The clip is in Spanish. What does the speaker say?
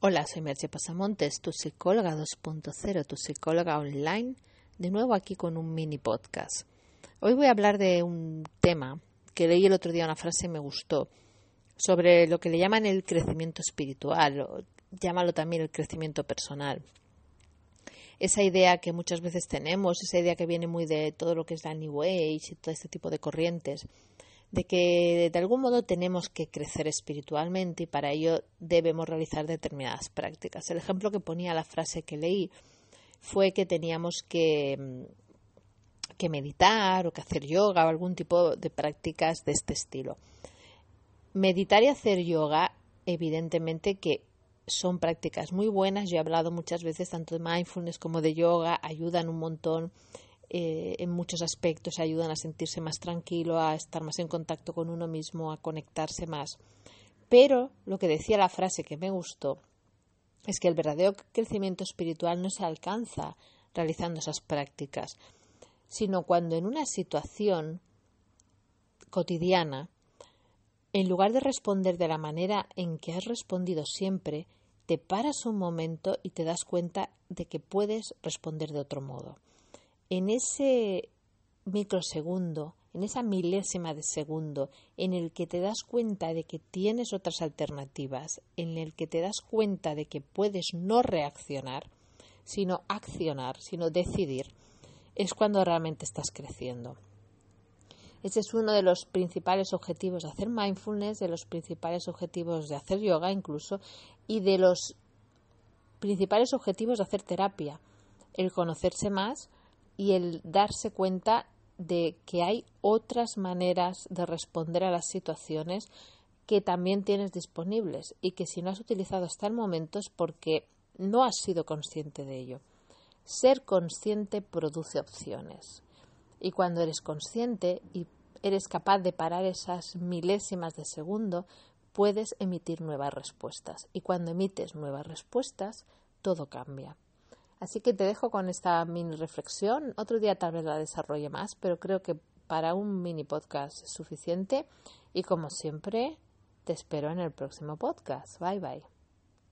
Hola, soy Merche Pasamontes, tu psicóloga 2.0, tu psicóloga online, de nuevo aquí con un mini podcast. Hoy voy a hablar de un tema que leí el otro día una frase y me gustó, sobre lo que le llaman el crecimiento espiritual, o llámalo también el crecimiento personal. Esa idea que muchas veces tenemos, esa idea que viene muy de todo lo que es la New Age y todo este tipo de corrientes, de que de algún modo tenemos que crecer espiritualmente y para ello debemos realizar determinadas prácticas. El ejemplo que ponía la frase que leí fue que teníamos que, mm, que meditar o que hacer yoga o algún tipo de prácticas de este estilo. Meditar y hacer yoga, evidentemente que son prácticas muy buenas. Yo he hablado muchas veces tanto de mindfulness como de yoga, ayudan un montón eh, en muchos aspectos ayudan a sentirse más tranquilo, a estar más en contacto con uno mismo, a conectarse más. Pero lo que decía la frase que me gustó es que el verdadero crecimiento espiritual no se alcanza realizando esas prácticas, sino cuando en una situación cotidiana, en lugar de responder de la manera en que has respondido siempre, te paras un momento y te das cuenta de que puedes responder de otro modo en ese microsegundo, en esa milésima de segundo, en el que te das cuenta de que tienes otras alternativas, en el que te das cuenta de que puedes no reaccionar, sino accionar, sino decidir, es cuando realmente estás creciendo. Ese es uno de los principales objetivos de hacer mindfulness, de los principales objetivos de hacer yoga incluso, y de los principales objetivos de hacer terapia, el conocerse más, y el darse cuenta de que hay otras maneras de responder a las situaciones que también tienes disponibles y que si no has utilizado hasta el momento es porque no has sido consciente de ello. Ser consciente produce opciones. Y cuando eres consciente y eres capaz de parar esas milésimas de segundo, puedes emitir nuevas respuestas. Y cuando emites nuevas respuestas, todo cambia. Así que te dejo con esta mini reflexión. Otro día tal vez la desarrolle más, pero creo que para un mini podcast es suficiente. Y como siempre, te espero en el próximo podcast. Bye bye.